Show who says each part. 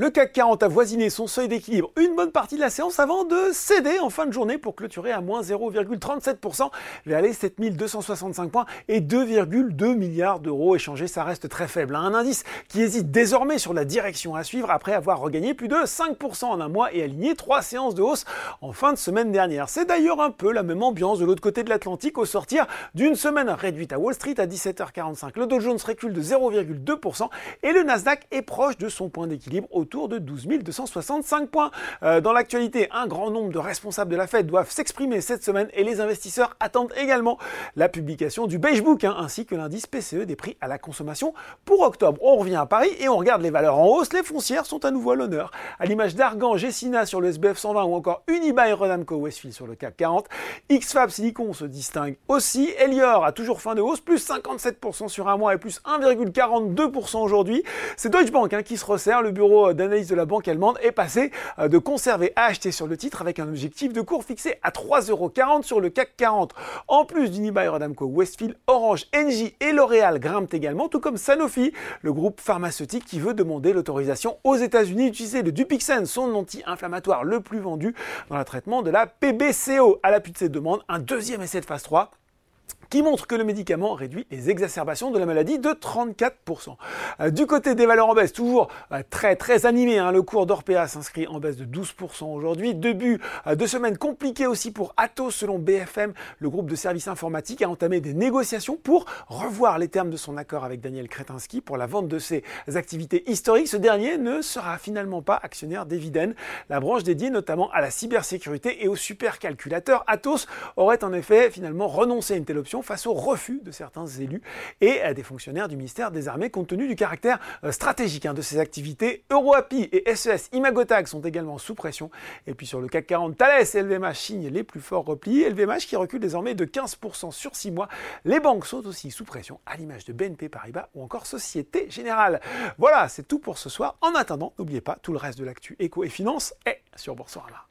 Speaker 1: Le CAC 40 a voisiné son seuil d'équilibre une bonne partie de la séance avant de céder en fin de journée pour clôturer à moins 0,37% vers les 7265 points et 2,2 milliards d'euros échangés. Ça reste très faible. Hein. Un indice qui hésite désormais sur la direction à suivre après avoir regagné plus de 5% en un mois et aligné trois séances de hausse en fin de semaine dernière. C'est d'ailleurs un peu la même ambiance de l'autre côté de l'Atlantique au sortir d'une semaine réduite à Wall Street à 17h45. Le Dow Jones recule de 0,2% et le Nasdaq est proche de son point d'équilibre autour de 12 265 points. Euh, dans l'actualité, un grand nombre de responsables de la Fed doivent s'exprimer cette semaine et les investisseurs attendent également la publication du Beige Book hein, ainsi que l'indice PCE des prix à la consommation pour octobre. On revient à Paris et on regarde les valeurs en hausse. Les foncières sont à nouveau à l'honneur. À l'image d'Argan, Gessina sur le SBF 120 ou encore Unibail Rodamco Westfield sur le CAC 40. XFAB Silicon se distingue aussi. Elior a toujours fin de hausse, plus 57% sur un mois et plus 1,42% aujourd'hui. C'est Deutsche Bank hein, qui se resserre. Le bureau d'analyse de la banque allemande est passé euh, de conserver à acheter sur le titre avec un objectif de cours fixé à 3,40€ sur le CAC 40. En plus d'Unibail Rodamco, Westfield, Orange, Engie et L'Oréal grimpent également, tout comme Sanofi, le groupe pharmaceutique qui veut demander l'autorisation aux États-Unis d'utiliser le Dupixent, son anti-inflammatoire le plus vendu dans le traitement de la PBCO. À l'appui de ces demandes, un deuxième essai de phase 3 qui montre que le médicament réduit les exacerbations de la maladie de 34%. Euh, du côté des valeurs en baisse, toujours euh, très très animé, hein, le cours d'Orpea s'inscrit en baisse de 12% aujourd'hui. Début euh, de semaine compliqué aussi pour Atos selon BFM, le groupe de services informatiques a entamé des négociations pour revoir les termes de son accord avec Daniel Kretinsky pour la vente de ses activités historiques. Ce dernier ne sera finalement pas actionnaire d'Eviden, la branche dédiée notamment à la cybersécurité et aux supercalculateurs. Atos aurait en effet finalement renoncé à une telle option face au refus de certains élus et des fonctionnaires du ministère des Armées compte tenu du caractère euh, stratégique hein, de ces activités. EuroAPI et SES Imagotag sont également sous pression. Et puis sur le CAC 40, Thales et LVMH signent les plus forts replis. LVMH qui recule désormais de 15% sur 6 mois. Les banques sont aussi sous pression, à l'image de BNP Paribas ou encore Société Générale. Voilà, c'est tout pour ce soir. En attendant, n'oubliez pas, tout le reste de l'actu éco et finance est sur Boursorama.